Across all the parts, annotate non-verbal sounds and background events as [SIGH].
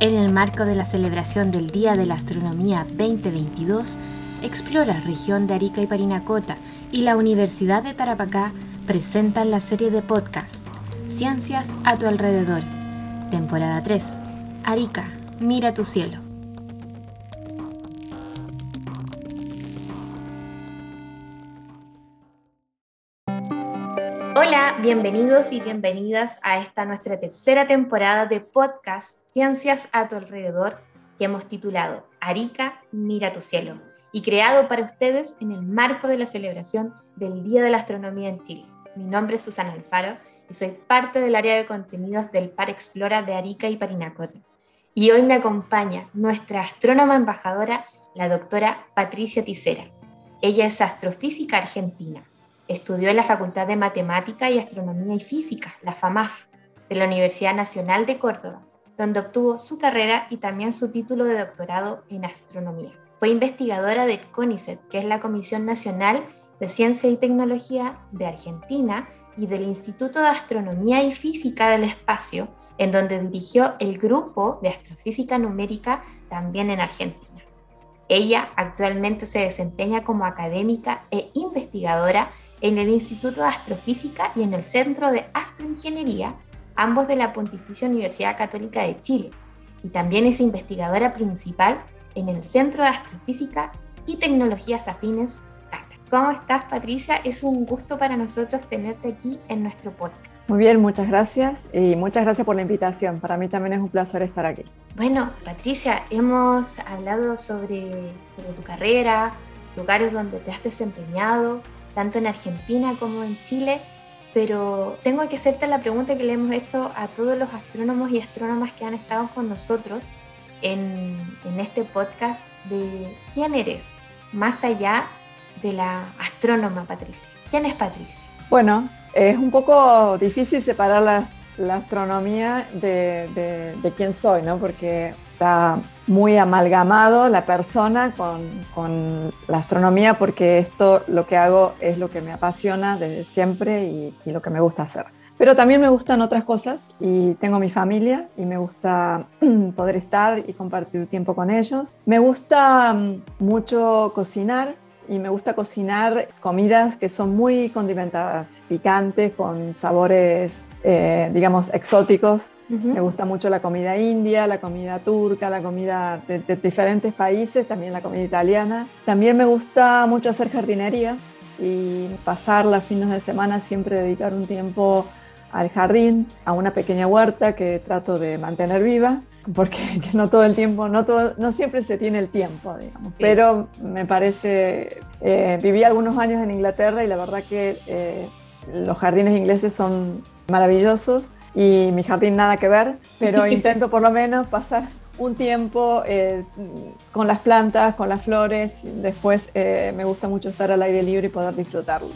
En el marco de la celebración del Día de la Astronomía 2022, Explora región de Arica y Parinacota y la Universidad de Tarapacá presentan la serie de podcast Ciencias a tu alrededor. Temporada 3. Arica, mira tu cielo. Bienvenidos y bienvenidas a esta nuestra tercera temporada de podcast Ciencias a tu alrededor que hemos titulado Arica, mira tu cielo y creado para ustedes en el marco de la celebración del Día de la Astronomía en Chile. Mi nombre es Susana Alfaro y soy parte del área de contenidos del Par Explora de Arica y Parinacota. Y hoy me acompaña nuestra astrónoma embajadora, la doctora Patricia Ticera. Ella es astrofísica argentina. Estudió en la Facultad de Matemática y Astronomía y Física, la FAMAF, de la Universidad Nacional de Córdoba, donde obtuvo su carrera y también su título de doctorado en astronomía. Fue investigadora del CONICET, que es la Comisión Nacional de Ciencia y Tecnología de Argentina, y del Instituto de Astronomía y Física del Espacio, en donde dirigió el grupo de astrofísica numérica también en Argentina. Ella actualmente se desempeña como académica e investigadora en el Instituto de Astrofísica y en el Centro de Astroingeniería, ambos de la Pontificia Universidad Católica de Chile, y también es investigadora principal en el Centro de Astrofísica y Tecnologías Afines ¿Cómo estás, Patricia? Es un gusto para nosotros tenerte aquí en nuestro podcast. Muy bien, muchas gracias y muchas gracias por la invitación. Para mí también es un placer estar aquí. Bueno, Patricia, hemos hablado sobre, sobre tu carrera, lugares donde te has desempeñado, tanto en Argentina como en Chile, pero tengo que hacerte la pregunta que le hemos hecho a todos los astrónomos y astrónomas que han estado con nosotros en, en este podcast de quién eres, más allá de la astrónoma Patricia. ¿Quién es Patricia? Bueno, es un poco difícil separar la, la astronomía de, de, quién soy, ¿no? Porque está muy amalgamado la persona con, con, la astronomía, porque esto lo que hago es lo que me apasiona desde siempre y, y lo que me gusta hacer. Pero también me gustan otras cosas y tengo mi familia y me gusta [CLEARS THROAT] poder estar y compartir tiempo con ellos. Me gusta mm, mucho cocinar, y me gusta cocinar comidas que son muy condimentadas, picantes, con sabores, eh, digamos, exóticos. Me gusta mucho la comida india, la comida turca, la comida de, diferentes países, también la comida italiana. También me gusta mucho hacer jardinería y pasar los fines de semana siempre dedicar un tiempo al jardín, a una pequeña huerta que trato de mantener viva porque [LAUGHS] no todo el tiempo, no, todo, no siempre se tiene el tiempo, digamos. Pero me parece, eh, viví algunos años en Inglaterra y la verdad que eh, los jardines ingleses son maravillosos y mi jardín nada que ver, pero [LAUGHS] intento por lo menos pasar un tiempo eh, con las plantas, con las flores, después me gusta mucho estar al aire libre y poder disfrutarlo.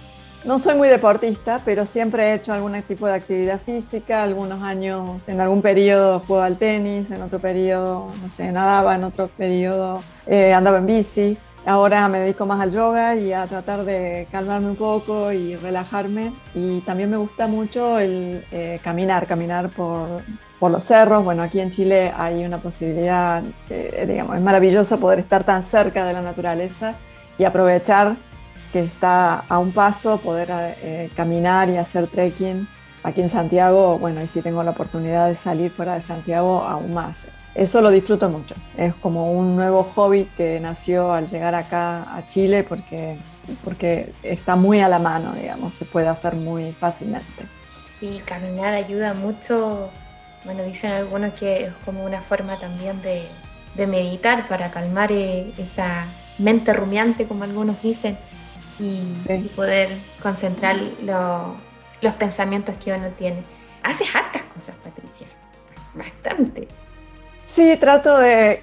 No soy muy deportista, pero siempre he hecho algún tipo de actividad física. Algunos años, en algún periodo jugaba al tenis, en otro periodo, no sé, nadaba, en otro periodo eh, andaba en bici. Ahora me dedico más al yoga y a tratar de calmarme un poco y relajarme. Y también me gusta mucho el eh, caminar, caminar por, por, los cerros. Bueno, aquí en Chile hay una posibilidad, eh, digamos, es maravilloso poder estar tan cerca de la naturaleza y aprovechar que está a un paso, poder eh, caminar y hacer trekking. Aquí en Santiago, bueno, y si tengo la oportunidad de salir fuera de Santiago, aún más. Eso lo disfruto mucho. Es como un nuevo hobby que nació al llegar acá a Chile porque, porque está muy a la mano, digamos, se puede hacer muy fácilmente. Sí, caminar ayuda mucho. Bueno, dicen algunos que es como una forma también de, de meditar para calmar eh, esa mente rumiante, como algunos dicen y, poder concentrar los pensamientos que uno tiene. Haces hartas cosas, Patricia, bastante. Sí, trato de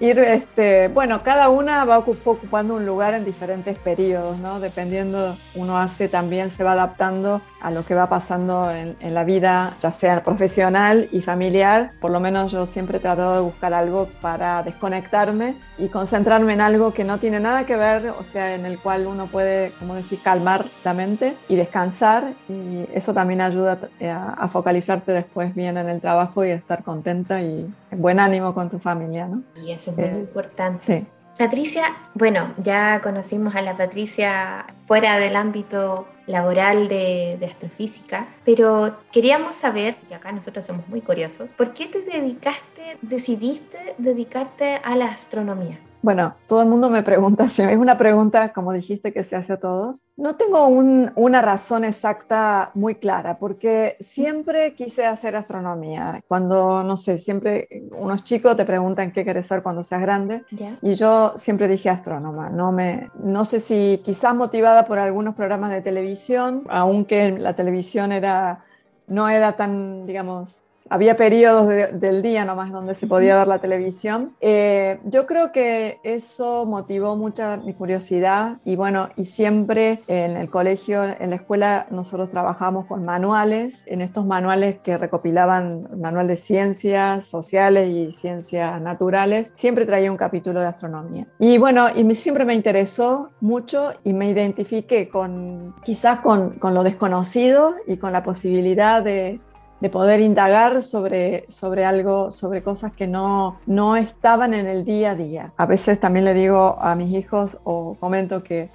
ir, este, bueno, cada una va ocupando un lugar en diferentes periodos, ¿no? Dependiendo, uno hace también, se va adaptando a lo que va pasando en, la vida, ya sea profesional y familiar. Por lo menos yo siempre he tratado de buscar algo para desconectarme y concentrarme en algo que no tiene nada que ver, o sea, en el cual uno puede, como decir, calmar la mente y descansar. Y eso también ayuda a, a focalizarte después bien en el trabajo y estar contenta y buen ánimo con tu familia, ¿no? Y eso es muy eh, importante. Sí. Patricia, bueno, ya conocimos a la Patricia fuera del ámbito laboral de, de, astrofísica, pero queríamos saber, y acá nosotros somos muy curiosos, ¿por qué te dedicaste, decidiste dedicarte a la astronomía? Bueno, todo el mundo me pregunta, [LAUGHS] es una pregunta, como dijiste, que se hace a todos. No tengo una razón exacta muy clara, porque siempre quise hacer astronomía. Cuando, no sé, siempre unos chicos te preguntan qué quieres ser cuando seas grande, y yo siempre dije astrónoma. No, me, no sé si quizás motivada por algunos programas de televisión, aunque la televisión era, no era tan, digamos, había periodos del día nomás donde se podía ver la televisión. Eh, yo creo que eso motivó mucha mi curiosidad y bueno, y siempre en el colegio, en la escuela, nosotros trabajamos con manuales, en estos manuales que recopilaban manual de ciencias sociales y ciencias naturales, siempre traía un capítulo de astronomía. Y bueno, y siempre me interesó mucho y me identifiqué con quizás con, con lo desconocido y con la posibilidad de, de poder indagar sobre, sobre algo, sobre cosas que no, no estaban en el día a día. A veces también le digo a mis hijos o comento que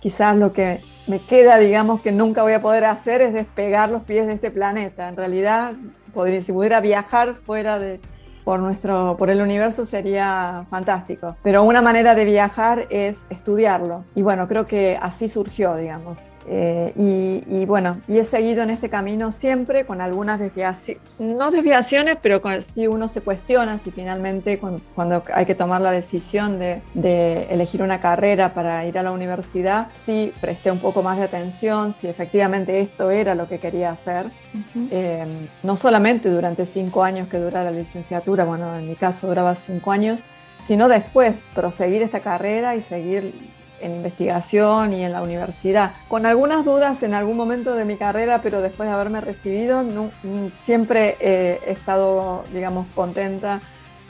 quizás lo que me queda, digamos, que nunca voy a poder hacer es despegar los pies de este planeta. En realidad, podría, si pudiera viajar fuera de, por, nuestro, por el universo sería fantástico. Pero una manera de viajar es estudiarlo. Y bueno, creo que así surgió, digamos. Eh, y, bueno, y he seguido en este camino siempre con algunas desviaciones, no desviaciones, pero si uno se cuestiona si finalmente cuando, hay que tomar la decisión de, elegir una carrera para ir a la universidad, sí presté un poco más de atención, si efectivamente esto era lo que quería hacer. Eh, no solamente durante cinco años que dura la licenciatura, bueno, en mi caso duraba cinco años, sino después proseguir esta carrera y seguir en investigación y en la universidad. Con algunas dudas en algún momento de mi carrera, pero después de haberme recibido, mm, siempre he estado, digamos, contenta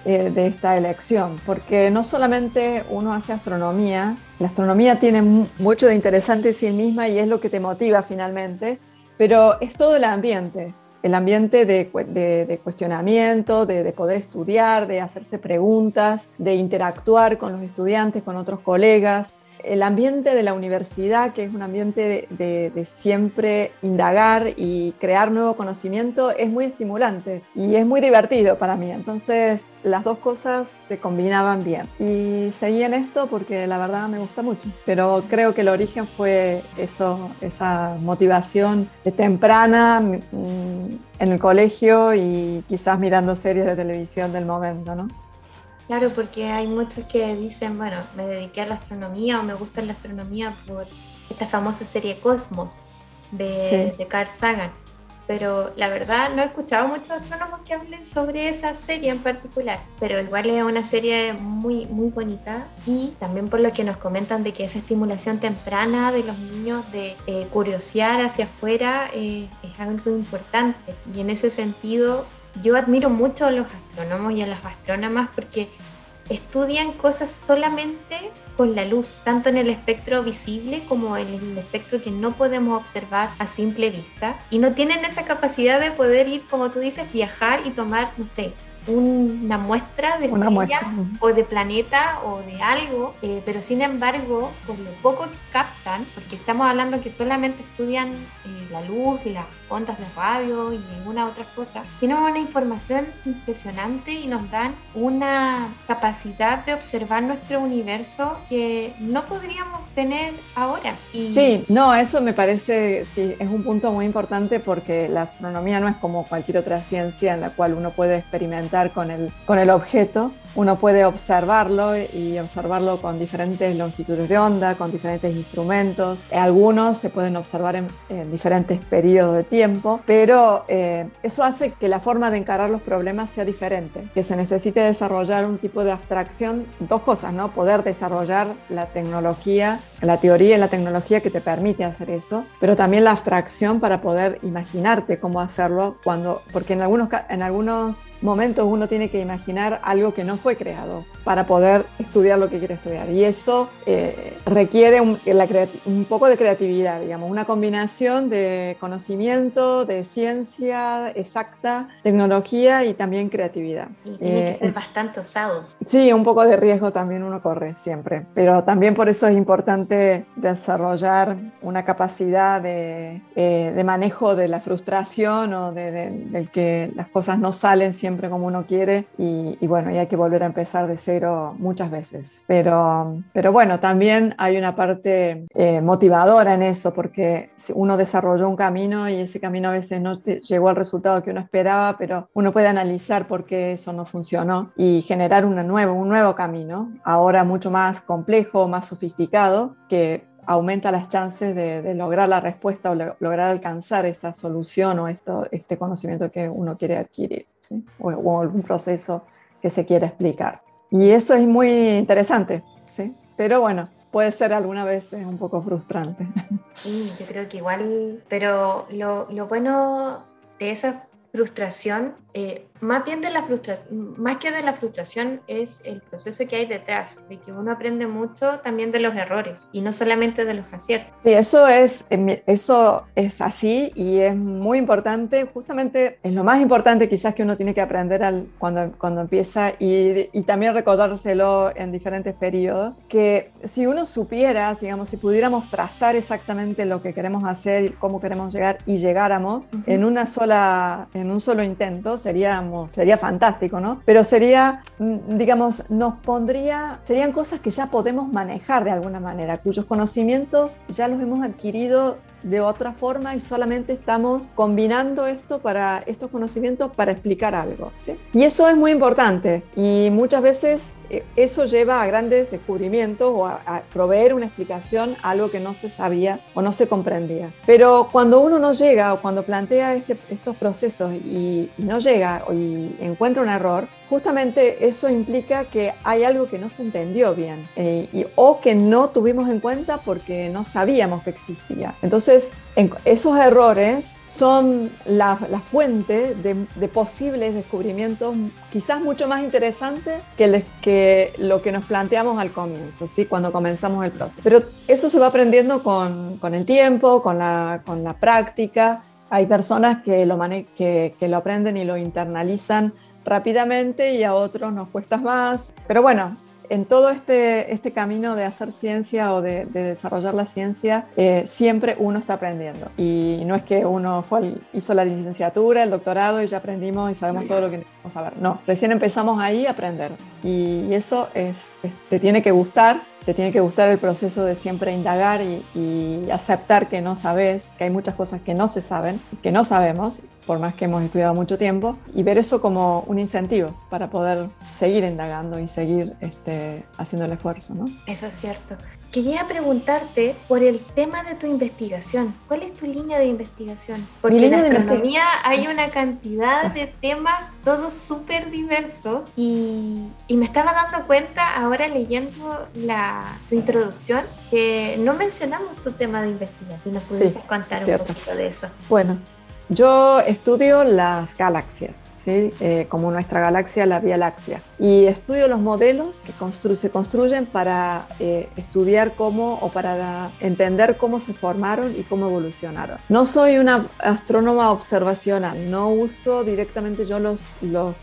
eh, de esta elección, porque no solamente uno hace astronomía, la astronomía tiene mucho de interesante en sí misma y es lo que te motiva finalmente, pero es todo el ambiente, el ambiente de, cuestionamiento, de, poder estudiar, de hacerse preguntas, de interactuar con los estudiantes, con otros colegas, el ambiente de la universidad, que es un ambiente de, siempre indagar y crear nuevo conocimiento, es muy estimulante y es muy divertido para mí. Entonces las dos cosas se combinaban bien. Y seguí en esto porque la verdad me gusta mucho. Pero creo que el origen fue eso, esa motivación temprana mm, en el colegio y quizás mirando series de televisión del momento, ¿no? Claro, porque hay muchos que dicen, bueno, me dediqué a la astronomía o me gusta la astronomía por esta famosa serie Cosmos de, de Carl Sagan. Pero la verdad no he escuchado muchos astrónomos que hablen sobre esa serie en particular. Pero igual es una serie muy, muy bonita. Y también por lo que nos comentan de que esa estimulación temprana de los niños de eh, curiosear hacia afuera eh, es algo importante. Y en ese sentido yo admiro mucho a los astrónomos y a las astrónomas porque estudian cosas solamente con la luz, tanto en el espectro visible como en el espectro que no podemos observar a simple vista. Y no tienen esa capacidad de poder ir, como tú dices, viajar y tomar, no sé, una muestra de una o de planeta o de algo, eh, pero sin embargo, por lo poco que captan, porque estamos hablando que solamente estudian eh, la luz, las ondas de radio y ninguna otra cosa, tienen una información impresionante y nos dan una capacidad de observar nuestro universo que no podríamos tener ahora. Y... Sí, no, eso me parece, sí, es un punto muy importante porque la astronomía no es como cualquier otra ciencia en la cual uno puede experimentar experimentar con el, con el objeto uno puede observarlo y observarlo con diferentes longitudes de onda, con diferentes instrumentos. Algunos se pueden observar en, diferentes periodos de tiempo, pero eh, eso hace que la forma de encarar los problemas sea diferente, que se necesite desarrollar un tipo de abstracción, dos cosas, ¿no? Poder desarrollar la tecnología, la teoría y la tecnología que te permite hacer eso, pero también la abstracción para poder imaginarte cómo hacerlo cuando, porque en algunos, en algunos momentos uno tiene que imaginar algo que no fue creado para poder estudiar lo que quiere estudiar. Y eso eh, requiere un, un, poco de creatividad, digamos, una combinación de conocimiento, de ciencia exacta, tecnología y también creatividad. Y tiene que ser eh, bastante osado. Sí, un poco de riesgo también uno corre siempre, pero también por eso es importante desarrollar una capacidad de, eh, de manejo de la frustración o de, del que las cosas no salen siempre como uno quiere y, y bueno, y hay que volver a empezar de cero muchas veces. Pero, pero bueno, también hay una parte eh, motivadora en eso, porque uno desarrolló un camino y ese camino a veces no llegó al resultado que uno esperaba, pero uno puede analizar por qué eso no funcionó y generar una nueva, un nuevo camino, ahora mucho más complejo, más sofisticado, que aumenta las chances de, lograr la respuesta o lograr alcanzar esta solución o esto, este conocimiento que uno quiere adquirir, o, o, algún proceso que se quiere explicar. Y eso es muy interesante, ¿sí? Pero bueno, puede ser alguna vez un poco frustrante. [LAUGHS] Sí, yo creo que igual, pero lo, lo bueno de esa frustración eh, más bien de la frustración, más que de la frustración es el proceso que hay detrás, de que uno aprende mucho también de los errores y no solamente de los aciertos. Sí, eso es, eso es así y es muy importante, justamente es lo más importante quizás que uno tiene que aprender al, cuando, cuando empieza y, y también recordárselo en diferentes periodos, que si uno supiera, digamos, si pudiéramos trazar exactamente lo que queremos hacer y cómo queremos llegar y llegáramos en una sola, en un solo intento, seríamos, sería fantástico, ¿no? Pero sería, mm, digamos, nos pondría, serían cosas que ya podemos manejar de alguna manera, cuyos conocimientos ya los hemos adquirido de otra forma y solamente estamos combinando esto para estos conocimientos para explicar algo. Y eso es muy importante y muchas veces eh, eso lleva a grandes descubrimientos o a, proveer una explicación a algo que no se sabía o no se comprendía. Pero cuando uno no llega o cuando plantea este, estos procesos y, no llega y encuentra un error, justamente eso implica que hay algo que no se entendió bien eh, y, o que no tuvimos en cuenta porque no sabíamos que existía. Entonces, esos errores son la, fuente de, posibles descubrimientos quizás mucho más interesantes que, lo que nos planteamos al comienzo, ¿sí? cuando comenzamos el proceso. Pero eso se va aprendiendo con, el tiempo, con la, la práctica. Hay personas que lo aprenden y lo internalizan rápidamente y a otros nos cuesta más. Pero bueno, en todo este, este camino de hacer ciencia o de, desarrollar la ciencia, eh, siempre uno está aprendiendo. Y no es que uno fue, hizo la licenciatura, el doctorado y ya aprendimos y sabemos todo lo que necesitamos saber. No, recién empezamos ahí a aprender. Y, eso es, te tiene que gustar te tiene que gustar el proceso de siempre indagar y, y, aceptar que no sabes, que hay muchas cosas que no se saben, que no sabemos, por más que hemos estudiado mucho tiempo, y ver eso como un incentivo para poder seguir indagando y seguir este, haciendo el esfuerzo. ¿no? Eso es cierto. Quería preguntarte por el tema de tu investigación. ¿Cuál es tu línea de investigación? Porque en astronomía hay una cantidad de temas, todos súper diversos, y, y, me estaba dando cuenta ahora leyendo la, tu introducción que no mencionamos tu tema de investigación. Si nos pudieses contar un poquito de eso. Bueno, yo estudio las galaxias, ¿sí? Eh, como nuestra galaxia, la Vía Láctea. Y estudio los modelos que se construyen para eh, estudiar cómo o para entender cómo se formaron y cómo evolucionaron. No soy una astrónoma observacional, no uso directamente yo los,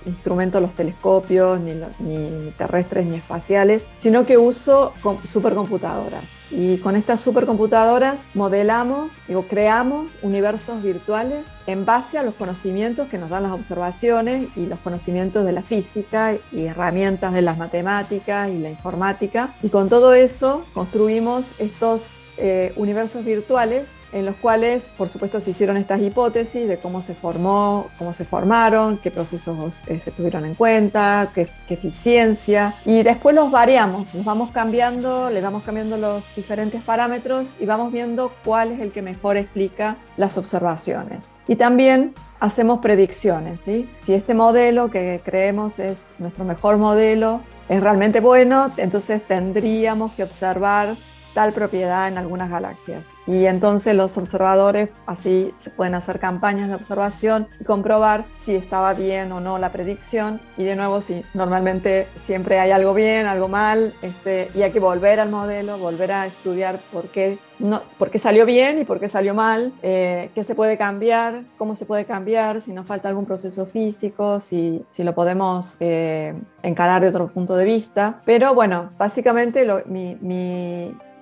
instrumentos, los telescopios, ni terrestres ni espaciales, sino que uso supercomputadoras y con estas supercomputadoras modelamos o creamos universos virtuales en base a los conocimientos que nos dan las observaciones y los conocimientos de la física y herramientas de las matemáticas y la informática. Y con todo eso construimos estos eh, universos virtuales en los cuales, por supuesto, se hicieron estas hipótesis de cómo se formó, cómo se formaron, qué procesos eh, se tuvieron en cuenta, qué, qué, eficiencia, y después los variamos, los vamos cambiando, le vamos cambiando los diferentes parámetros y vamos viendo cuál es el que mejor explica las observaciones. Y también hacemos predicciones, ¿sí? Si este modelo que creemos es nuestro mejor modelo, es realmente bueno, entonces tendríamos que observar tal propiedad en algunas galaxias. Y entonces los observadores así se pueden hacer campañas de observación y comprobar si estaba bien o no la predicción. Y de nuevo, si normalmente siempre hay algo bien, algo mal, este, y hay que volver al modelo, volver a estudiar por qué, no, por qué salió bien y por qué salió mal, eh, qué se puede cambiar, cómo se puede cambiar, si nos falta algún proceso físico, si, si lo podemos eh, encarar de otro punto de vista. Pero bueno, básicamente mi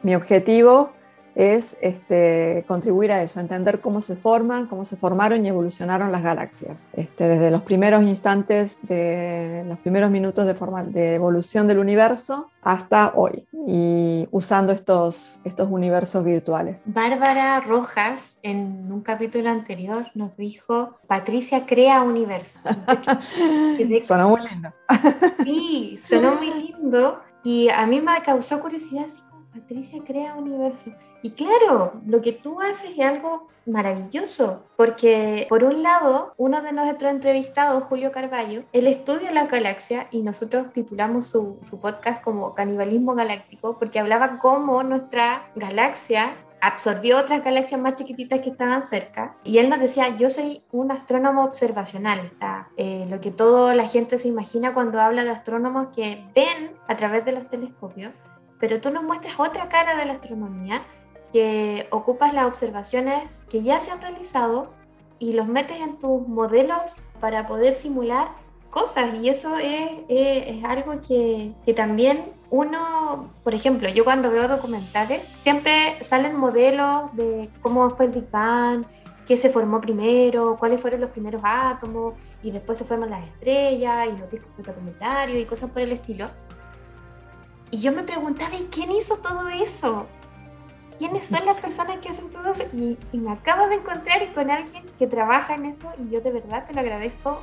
mi objetivo es este, contribuir a eso, entender cómo se forman, cómo se formaron y evolucionaron las galaxias, este, desde los primeros instantes, de los primeros minutos de, forma, de evolución del universo hasta hoy, y usando estos, estos universos virtuales. Bárbara Rojas, en un capítulo anterior, nos dijo, Patricia crea universo. [LAUGHS] sonó muy lindo. sí, sonó muy lindo, y a mí me causó curiosidad, Patricia crea universo. Y claro, lo que tú haces es algo maravilloso, porque por un lado, uno de nuestros entrevistados, Julio Carballo, él estudia la galaxia y nosotros titulamos su, su podcast como Canibalismo Galáctico, porque hablaba cómo nuestra galaxia absorbió otras galaxias más chiquititas que estaban cerca. Y él nos decía, yo soy un astrónomo observacional, eh, lo que toda la gente se imagina cuando habla de astrónomos que ven a través de los telescopios, pero tú nos muestras otra cara de la astronomía que ocupas las observaciones que ya se han realizado y los metes en tus modelos para poder simular cosas y eso es, es, algo que, que, también uno, por ejemplo, yo cuando veo documentales siempre salen modelos de cómo fue el Big Bang, qué se formó primero, cuáles fueron los primeros átomos y después se forman las estrellas y los discos documentarios y cosas por el estilo. Y yo me preguntaba, ¿y quién hizo todo eso? ¿Quiénes son las personas que hacen todo eso? Y, me acabo de encontrar con alguien que trabaja en eso y yo de verdad te lo agradezco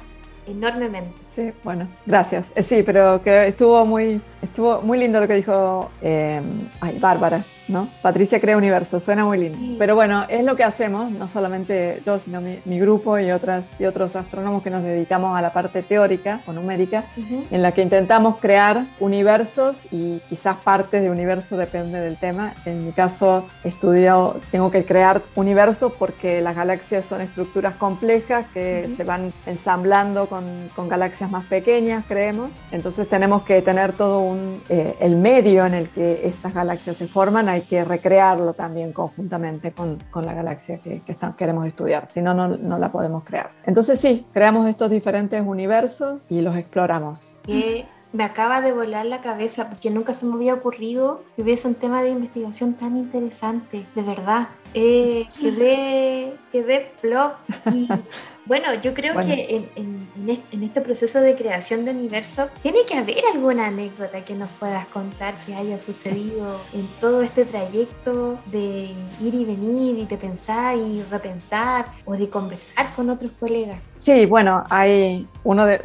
enormemente. Sí, bueno, gracias. Eh, sí, pero que estuvo muy, estuvo muy lindo lo que dijo eh, ay, Bárbara. ¿No? Patricia crea universo, suena muy lindo. Pero bueno, es lo que hacemos, no solamente yo, sino mi, mi, grupo y, otras, y otros astrónomos que nos dedicamos a la parte teórica o numérica, uh -huh. en la que intentamos crear universos y quizás partes de universo depende del tema. En mi caso, estudio, tengo que crear universos porque las galaxias son estructuras complejas que uh -huh. se van ensamblando con, con, galaxias más pequeñas, creemos. Entonces tenemos que tener todo un, eh, el medio en el que estas galaxias se forman hay que recrearlo también conjuntamente con, con la galaxia que, que queremos estudiar, si no, no, la podemos crear. Entonces sí, creamos estos diferentes universos y los exploramos. Que me acaba de volar la cabeza porque nunca se me había ocurrido que hubiese un tema de investigación tan interesante, de verdad. Eh, quedé, quedé flop y [LAUGHS] bueno, yo creo bueno. que en, en, en, este proceso de creación de universo tiene que haber alguna anécdota que nos puedas contar que haya sucedido en todo este trayecto de ir y venir y de pensar y repensar o de conversar con otros colegas. Sí, bueno, hay uno de,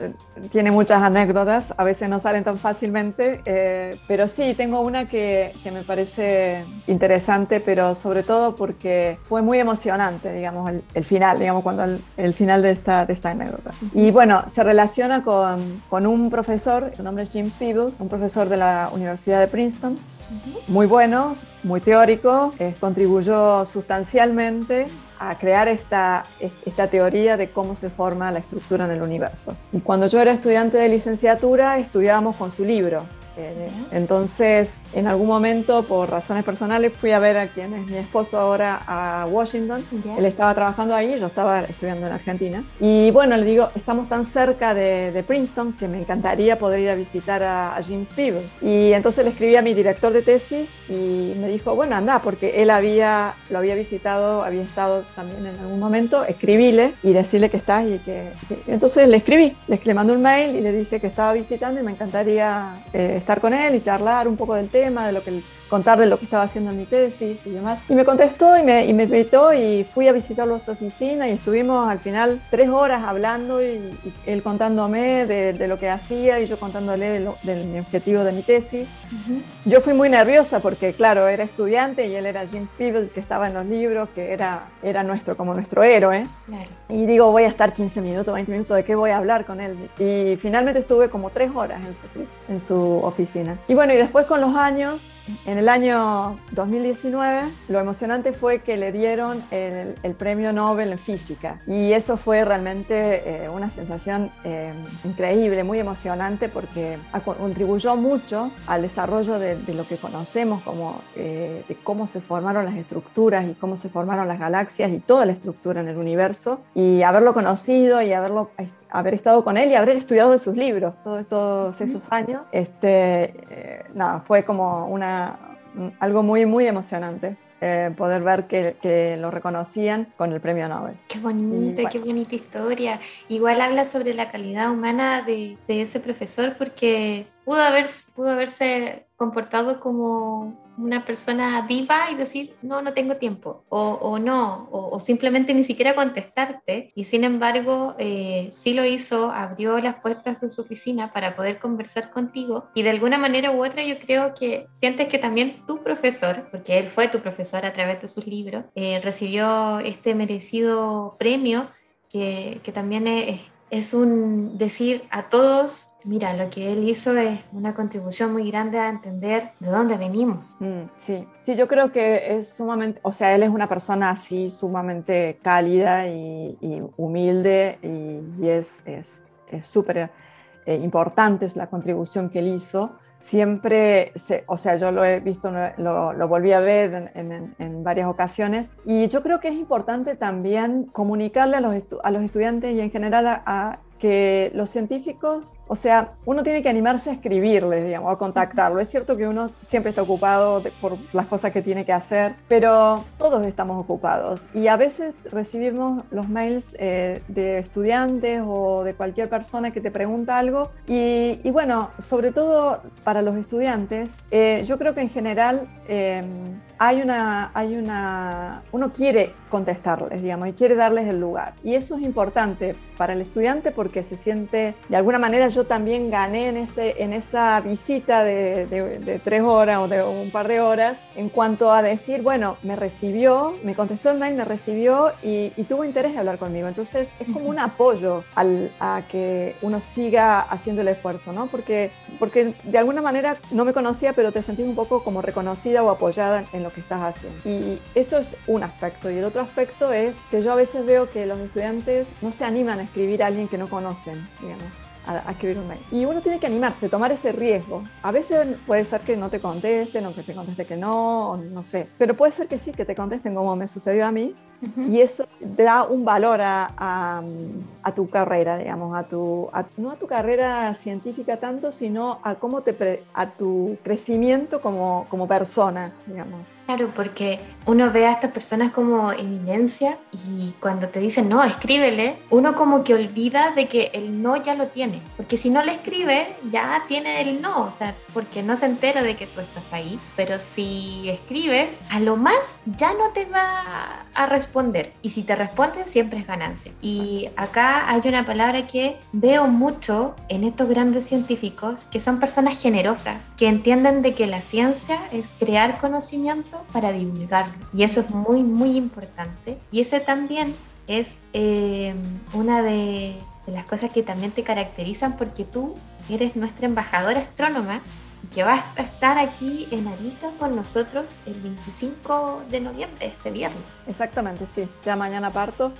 tiene muchas anécdotas, a veces no salen tan fácilmente, eh, pero sí, tengo una que, que, me parece interesante, pero sobre todo porque fue muy emocionante, digamos, el, el final, digamos, cuando el, el final de esta, de esta anécdota. Y bueno, se relaciona con, con un profesor, su nombre es James Peebles, un profesor de la Universidad de Princeton, muy bueno, muy teórico, eh, contribuyó sustancialmente a crear esta, esta teoría de cómo se forma la estructura en el universo. Y cuando yo era estudiante de licenciatura, estudiábamos con su libro, entonces, en algún momento, por razones personales, fui a ver a quien es mi esposo ahora a Washington. Él estaba trabajando ahí, yo estaba estudiando en Argentina. Y bueno, le digo, estamos tan cerca de, de Princeton que me encantaría poder ir a visitar a, a, James Peebles. Y entonces le escribí a mi director de tesis y me dijo, bueno, anda, porque él había, lo había visitado, había estado también en algún momento, escribíle y decirle que estás y que... que... Entonces le escribí, le, le mandé un mail y le dije que estaba visitando y me encantaría... Eh, estar con él y charlar un poco del tema, de lo que contarle lo que estaba haciendo en mi tesis y demás. Y me contestó y me, y me invitó y fui a visitarlo a su oficina y estuvimos al final tres horas hablando y, él contándome de, lo que hacía y yo contándole de, mi objetivo de mi tesis. Yo fui muy nerviosa porque, claro, era estudiante y él era James Peebles, que estaba en los libros, que era, era nuestro, como nuestro héroe. Y digo, voy a estar 15 minutos, 20 minutos, ¿de qué voy a hablar con él? Y finalmente estuve como tres horas en su, en su oficina. Y bueno, y después con los años, en el año 2019, lo emocionante fue que le dieron el, el premio Nobel en física. Y eso fue realmente eh, una sensación eh, increíble, muy emocionante, porque contribuyó mucho al desarrollo de, lo que conocemos como eh, de cómo se formaron las estructuras y cómo se formaron las galaxias y toda la estructura en el universo. Y haberlo conocido y haberlo haber estado con él y haber estudiado de sus libros todos, todos esos años, este, nada, fue como una, algo muy, muy emocionante eh, poder ver que, que, lo reconocían con el premio Nobel. Qué bonita, qué bonita historia. Igual habla sobre la calidad humana de, de ese profesor porque pudo, haber, pudo haberse comportado como una persona diva y decir, no, no tengo tiempo, o, no, o, simplemente ni siquiera contestarte. Y sin embargo, eh, sí lo hizo, abrió las puertas de su oficina para poder conversar contigo. Y de alguna manera u otra yo creo que sientes que también tu profesor, porque él fue tu profesor a través de sus libros, eh, recibió este merecido premio que, que también es, es un decir a todos Mira, lo que él hizo es una contribución muy grande a entender de dónde venimos. Mm, sí, sí, yo creo que es sumamente, o sea, él es una persona así sumamente cálida y, humilde y, es súper eh, importante es la contribución que él hizo. Siempre, o sea, yo lo he visto, lo, volví a ver en, varias ocasiones y yo creo que es importante también comunicarle a los, a los estudiantes y en general a que los científicos, o sea, uno tiene que animarse a escribirles, digamos, a contactarlo. Es cierto que uno siempre está ocupado por las cosas que tiene que hacer, pero todos estamos ocupados y a veces recibimos los mails eh, de estudiantes o de cualquier persona que te pregunta algo y, bueno, sobre todo para los estudiantes, eh, yo creo que en general eh, hay una, hay una, uno quiere contestarles, digamos, y quiere darles el lugar. Y eso es importante para el estudiante porque se siente, de alguna manera yo también gané en, ese, en esa visita de, de, tres horas o de un par de horas en cuanto a decir, bueno, me recibió, me contestó el mail, me recibió y, y tuvo interés de hablar conmigo. Entonces es como un apoyo al, a que uno siga haciendo el esfuerzo, ¿no? Porque, porque de alguna manera no me conocía, pero te sentís un poco como reconocida o apoyada en lo que estás haciendo. Y eso es un aspecto. Y el otro aspecto es que yo a veces veo que los estudiantes no se animan a escribir a alguien que no conocen, digamos a, escribir un mail. Y uno tiene que animarse, tomar ese riesgo. A veces puede ser que no te contesten o que te conteste que no, no sé. Pero puede ser que sí, que te contesten como me sucedió a mí. Y eso da un valor a, a, tu carrera, digamos, a tu, no a tu carrera científica tanto, sino a cómo te, a tu crecimiento como, como persona, digamos. Claro, porque uno ve a estas personas como eminencia y cuando te dicen no, escríbele, uno como que olvida de que el no ya lo tiene. Porque si no le escribe, ya tiene el no, o sea, porque no se entera de que tú estás ahí. Pero si escribes, a lo más ya no te va a responder. Y si te responde, siempre es ganancia. Y acá hay una palabra que veo mucho en estos grandes científicos, que son personas generosas, que entienden de que la ciencia es crear conocimiento para divulgarlo. Y eso es muy, muy importante. Y ese también es eh, una de, las cosas que también te caracterizan porque tú eres nuestra embajadora astrónoma que vas a estar aquí en Arica con nosotros el 25 de noviembre, este viernes. Exactamente, sí. Ya mañana parto,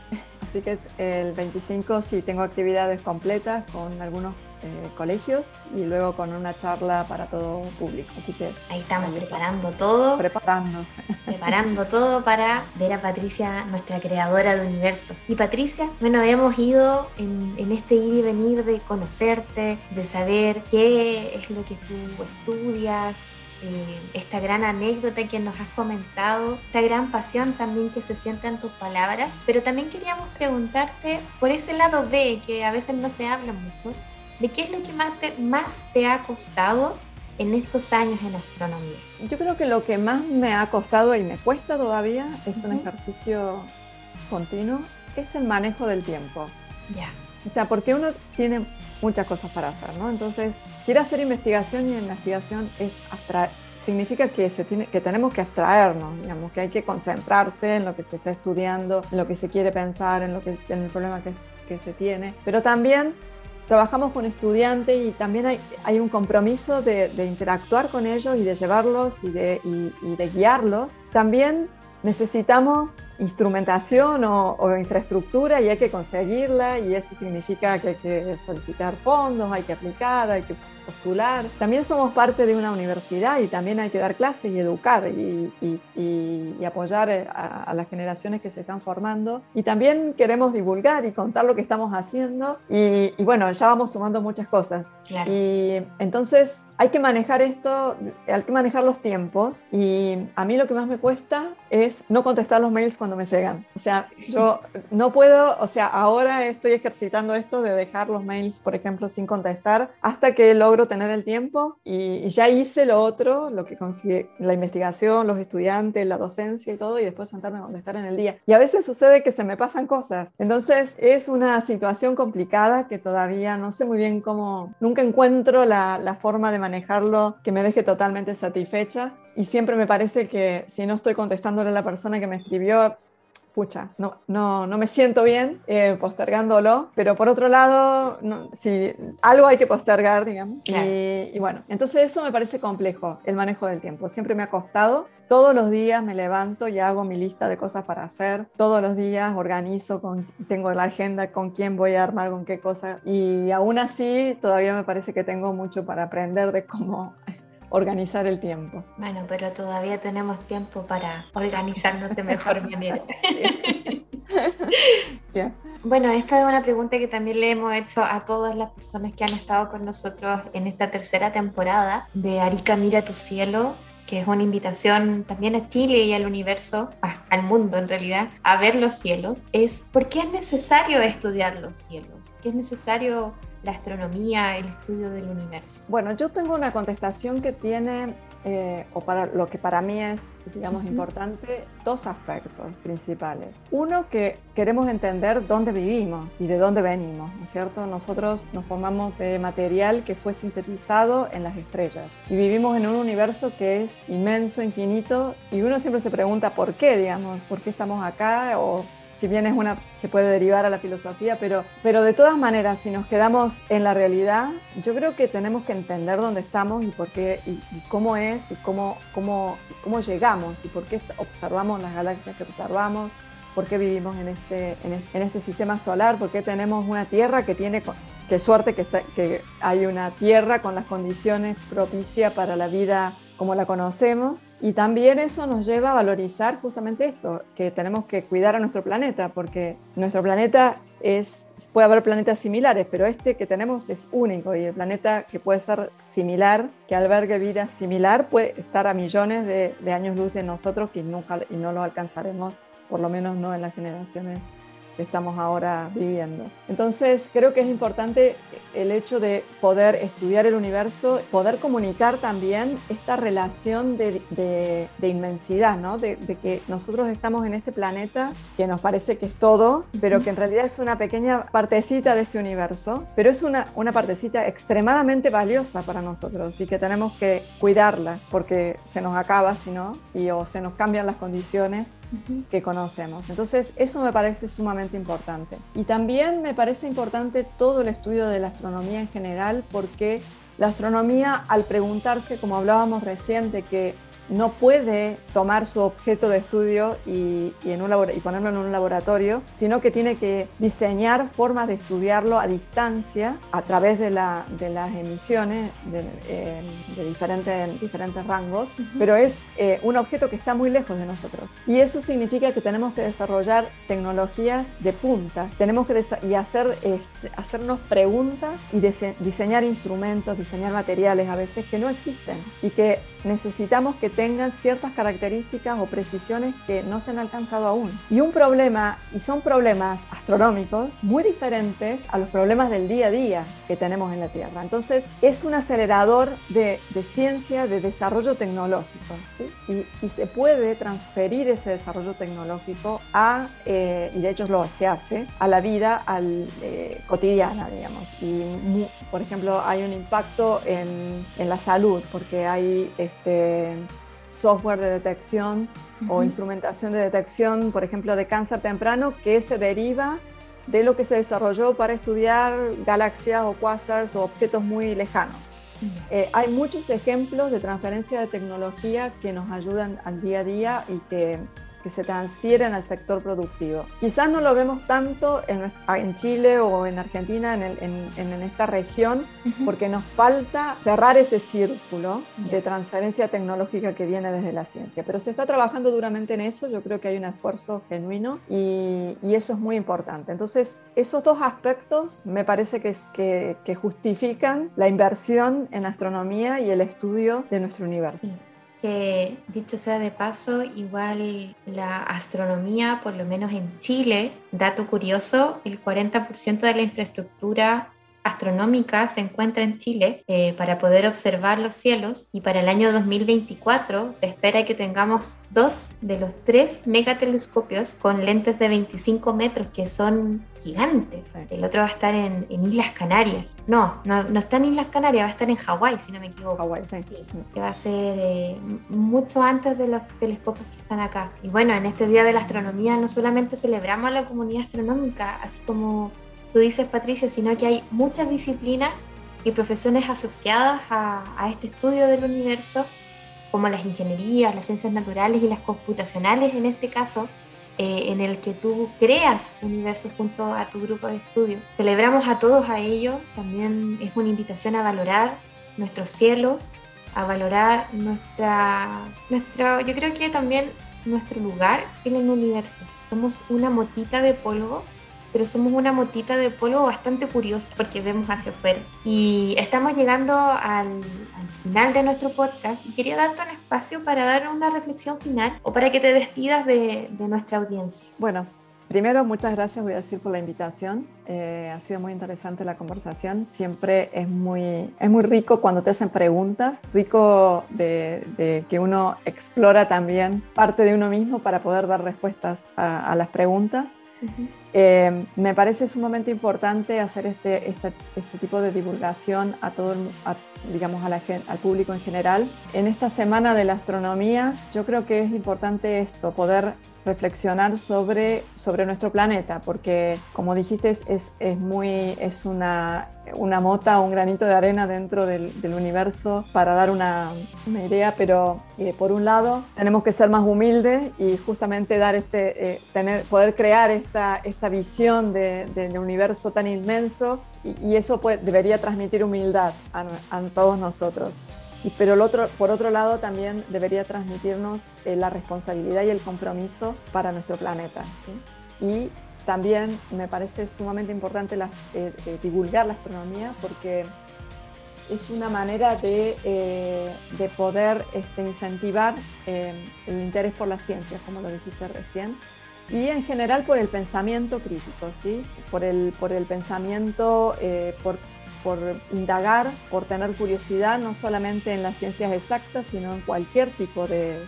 así que el 25 sí tengo actividades completas con algunos eh, colegios y luego con una charla para todo público. Así que ahí estamos preparando todo. Preparándose. Preparando [LAUGHS] todo para ver a Patricia, nuestra creadora de universos. Y Patricia, bueno, hemos ido en, en este ir y venir de conocerte, de saber qué es lo que tú estudias, eh, esta gran anécdota que nos has comentado, esta gran pasión también que se siente en tus palabras, pero también queríamos preguntarte por ese lado B que a veces no se habla mucho, de qué es lo que más te, más te ha costado en estos años en astronomía? Yo creo que lo que más me ha costado y me cuesta todavía es un ejercicio continuo, es el manejo del tiempo. Ya. O sea, porque uno tiene muchas cosas para hacer, ¿no? Entonces, quiere hacer investigación y investigación es significa que, se tiene, que tenemos que abstraernos, digamos, que hay que concentrarse en lo que se está estudiando, en lo que se quiere pensar, en, lo que, en el problema que, que se tiene, pero también trabajamos con estudiantes y también hay, un compromiso de, de, interactuar con ellos y de llevarlos y de, y, y de guiarlos. También necesitamos instrumentación o, o, infraestructura y hay que conseguirla y eso significa que hay que solicitar fondos, hay que aplicar, hay que postular. También somos parte de una universidad y también hay que dar clases y educar y, y, y apoyar a, a, las generaciones que se están formando. Y también queremos divulgar y contar lo que estamos haciendo y, bueno, ya vamos sumando muchas cosas. Claro. Y entonces hay que manejar esto, hay que manejar los tiempos y a mí lo que más me cuesta es no contestar los mails cuando me llegan. O sea, yo no puedo, o sea, ahora estoy ejercitando esto de dejar los mails, por ejemplo, sin contestar hasta que logro tener el tiempo y, ya hice lo otro, lo que consigue la investigación, los estudiantes, la docencia y todo y después sentarme a contestar en el día. Y a veces sucede que se me pasan cosas. Entonces es una situación complicada que todavía no sé muy bien cómo, nunca encuentro la, forma de manejar manejarlo que me deje totalmente satisfecha. Y siempre me parece que si no estoy contestándole a la persona que me escribió, pucha, no, no, no me siento bien eh, postergándolo, pero por otro lado, no, si algo hay que postergar, digamos. Claro. Y, y, bueno, entonces eso me parece complejo, el manejo del tiempo. Siempre me ha costado. Todos los días me levanto y hago mi lista de cosas para hacer. Todos los días organizo, con, tengo la agenda con quién voy a armar, con qué cosa. Y aún así, todavía me parece que tengo mucho para aprender de cómo organizar el tiempo. Bueno, pero todavía tenemos tiempo para organizarnos de mejor [LAUGHS] manera. Sí. sí. Bueno, esta es una pregunta que también le hemos hecho a todas las personas que han estado con nosotros en esta tercera temporada de Arica Mira tu cielo, que es una invitación también a Chile y al universo, al mundo en realidad, a ver los cielos, es ¿por qué es necesario estudiar los cielos? ¿Qué es necesario la astronomía, el estudio del universo? Bueno, yo tengo una contestación que tiene, eh, o para lo que para mí es, digamos, uh -huh. importante, dos aspectos principales. Uno, que queremos entender dónde vivimos y de dónde venimos, ¿no es cierto? Nosotros nos formamos de material que fue sintetizado en las estrellas y vivimos en un universo que es inmenso, infinito, y uno siempre se pregunta por qué, digamos, por qué estamos acá o si bien es una, se puede derivar a la filosofía, pero, pero de todas maneras, si nos quedamos en la realidad, yo creo que tenemos que entender dónde estamos y por qué, y, cómo es, y cómo, cómo, cómo llegamos, y por qué observamos las galaxias que observamos, por qué vivimos en este, en este, en este sistema solar, por qué tenemos una Tierra que tiene, qué suerte que, está, que hay una Tierra con las condiciones propicias para la vida como la conocemos. Y también eso nos lleva a valorizar justamente esto, que tenemos que cuidar a nuestro planeta, porque nuestro planeta es, puede haber planetas similares, pero este que tenemos es único y el planeta que puede ser similar, que albergue vida similar, puede estar a millones de, años luz de nosotros que nunca y no lo alcanzaremos, por lo menos no en las generaciones que estamos ahora viviendo. Entonces, creo que es importante el hecho de poder estudiar el universo, poder comunicar también esta relación de, de, inmensidad, ¿no? De, de, que nosotros estamos en este planeta que nos parece que es todo, pero que en realidad es una pequeña partecita de este universo, pero es una, una partecita extremadamente valiosa para nosotros y que tenemos que cuidarla porque se nos acaba, si no, y o se nos cambian las condiciones que conocemos. Entonces, eso me parece sumamente importante. Y también me parece importante todo el estudio de la astronomía en general, porque la astronomía, al preguntarse, como hablábamos recién, de que no puede tomar su objeto de estudio y, y, en un y, ponerlo en un laboratorio, sino que tiene que diseñar formas de estudiarlo a distancia a través de, la, de las emisiones de, eh, de diferentes, diferentes rangos, uh -huh. pero es eh, un objeto que está muy lejos de nosotros. Y eso significa que tenemos que desarrollar tecnologías de punta, tenemos que y hacer, eh, hacernos preguntas y diseñar instrumentos, diseñar materiales a veces que no existen y que necesitamos que tengan ciertas características o precisiones que no se han alcanzado aún. Y un problema, y son problemas astronómicos muy diferentes a los problemas del día a día que tenemos en la Tierra. Entonces, es un acelerador de, ciencia, de desarrollo tecnológico, y, se puede transferir ese desarrollo tecnológico a, eh, y de hecho lo se hace, a la vida al, eh, cotidiana, digamos. Y, por ejemplo, hay un impacto en, en la salud, porque hay este, software de detección o instrumentación de detección, por ejemplo, de cáncer temprano, que se deriva de lo que se desarrolló para estudiar galaxias o quasars o objetos muy lejanos. Eh, hay muchos ejemplos de transferencia de tecnología que nos ayudan al día a día y que que se transfieren al sector productivo. Quizás no lo vemos tanto en, en Chile o en Argentina, en, en, en esta región, porque nos falta cerrar ese círculo de transferencia tecnológica que viene desde la ciencia. Pero se está trabajando duramente en eso, yo creo que hay un esfuerzo genuino y, y eso es muy importante. Entonces, esos dos aspectos me parece que, que, que justifican la inversión en astronomía y el estudio de nuestro universo que dicho sea de paso, igual la astronomía, por lo menos en Chile, dato curioso, el 40% de la infraestructura astronómica se encuentra en Chile eh, para poder observar los cielos y para el año 2024 se espera que tengamos dos de los tres megatelescopios con lentes de 25 metros que son gigantes. El otro va a estar en, Islas Canarias. No, no, no, está en Islas Canarias, va a estar en Hawái, si no me equivoco. Hawái, sí. Que va a ser eh, mucho antes de los telescopios que están acá. Y bueno, en este Día de la Astronomía no solamente celebramos a la comunidad astronómica, así como tú dices, Patricia, sino que hay muchas disciplinas y profesiones asociadas a, este estudio del universo, como las ingenierías, las ciencias naturales y las computacionales en este caso, eh, en el que tú creas universos junto a tu grupo de estudio. Celebramos a todos a ellos, también es una invitación a valorar nuestros cielos, a valorar nuestra, nuestra, yo creo que también nuestro lugar en el universo. Somos una motita de polvo pero somos una motita de polvo bastante curiosa porque vemos hacia afuera. Y estamos llegando al, final de nuestro podcast y quería darte un espacio para dar una reflexión final o para que te despidas de, nuestra audiencia. Bueno, Primero, muchas gracias, voy a decir, por la invitación. Eh, ha sido muy interesante la conversación. Siempre es muy, es muy rico cuando te hacen preguntas, rico de, que uno explora también parte de uno mismo para poder dar respuestas a, las preguntas. Eh, me parece sumamente importante hacer este, este, este, tipo de divulgación a todo, digamos, a la, al público en general. En esta semana de la astronomía, yo creo que es importante esto, poder reflexionar sobre, sobre nuestro planeta, porque como dijiste, es, es, muy, es una, una mota, un granito de arena dentro del, universo para dar una, idea, pero eh, por un lado tenemos que ser más humildes y justamente dar este, eh, tener, poder crear esta, esta visión de, del universo tan inmenso y, eso debería transmitir humildad a, todos nosotros. Pero por otro lado también debería transmitirnos eh, la responsabilidad y el compromiso para nuestro planeta. Y también me parece sumamente importante eh, eh, divulgar la astronomía porque es una manera de, de poder este, incentivar el interés por las ciencias, como lo dijiste recién, y en general por el pensamiento crítico, ¿sí? por, el, por el pensamiento, por indagar, por tener curiosidad, no solamente en las ciencias exactas, sino en cualquier tipo de,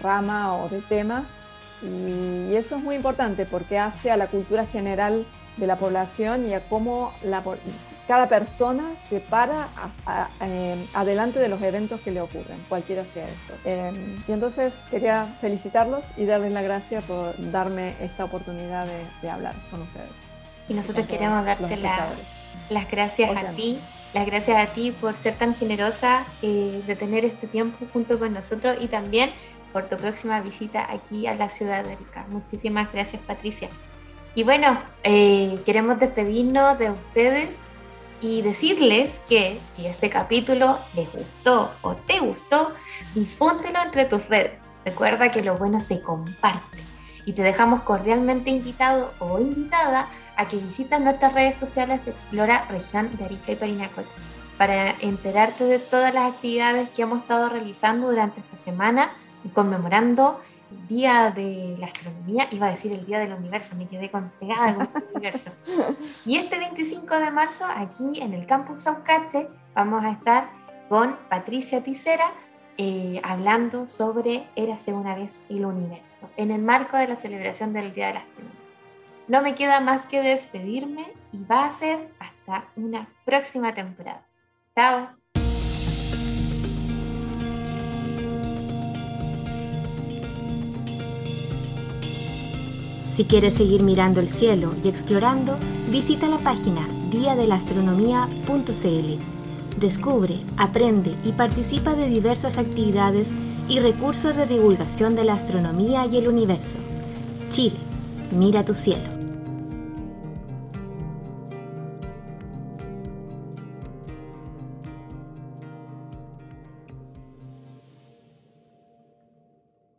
rama o de tema. Y, eso es muy importante porque hace a la cultura general de la población y a cómo la, cada persona se para eh, adelante de los eventos que le ocurren, cualquiera sea esto. Eh, y entonces quería felicitarlos y darles las gracias por darme esta oportunidad de, de hablar con ustedes. Y nosotros queremos darte la las gracias a ti, las gracias a ti por ser tan generosa eh, de tener este tiempo junto con nosotros y también por tu próxima visita aquí a la ciudad de Arica. Muchísimas gracias Patricia. Y bueno, eh, queremos despedirnos de ustedes y decirles que si este capítulo les gustó o te gustó, difúndelo entre tus redes. Recuerda que lo bueno se comparte y te dejamos cordialmente invitado o invitada a que visites nuestras redes sociales de Explora Región de Arica y Parinacota para enterarte de todas las actividades que hemos estado realizando durante esta semana, conmemorando el Día de la Astronomía, iba a decir el Día del Universo, me quedé con, pegada con el universo. [LAUGHS] Y este 25 de marzo, aquí en el Campus Saucache, vamos a estar con Patricia Ticera, eh, hablando sobre Érase una vez el universo, en el marco de la celebración del Día de la Astronomía. No me queda más que despedirme y va a ser hasta una próxima temporada. Chao. Si quieres seguir mirando el cielo y explorando, visita la página diadelastronomía.cl Descubre, aprende y participa de diversas actividades y recursos de divulgación de la astronomía y el universo. Chile, mira tu cielo.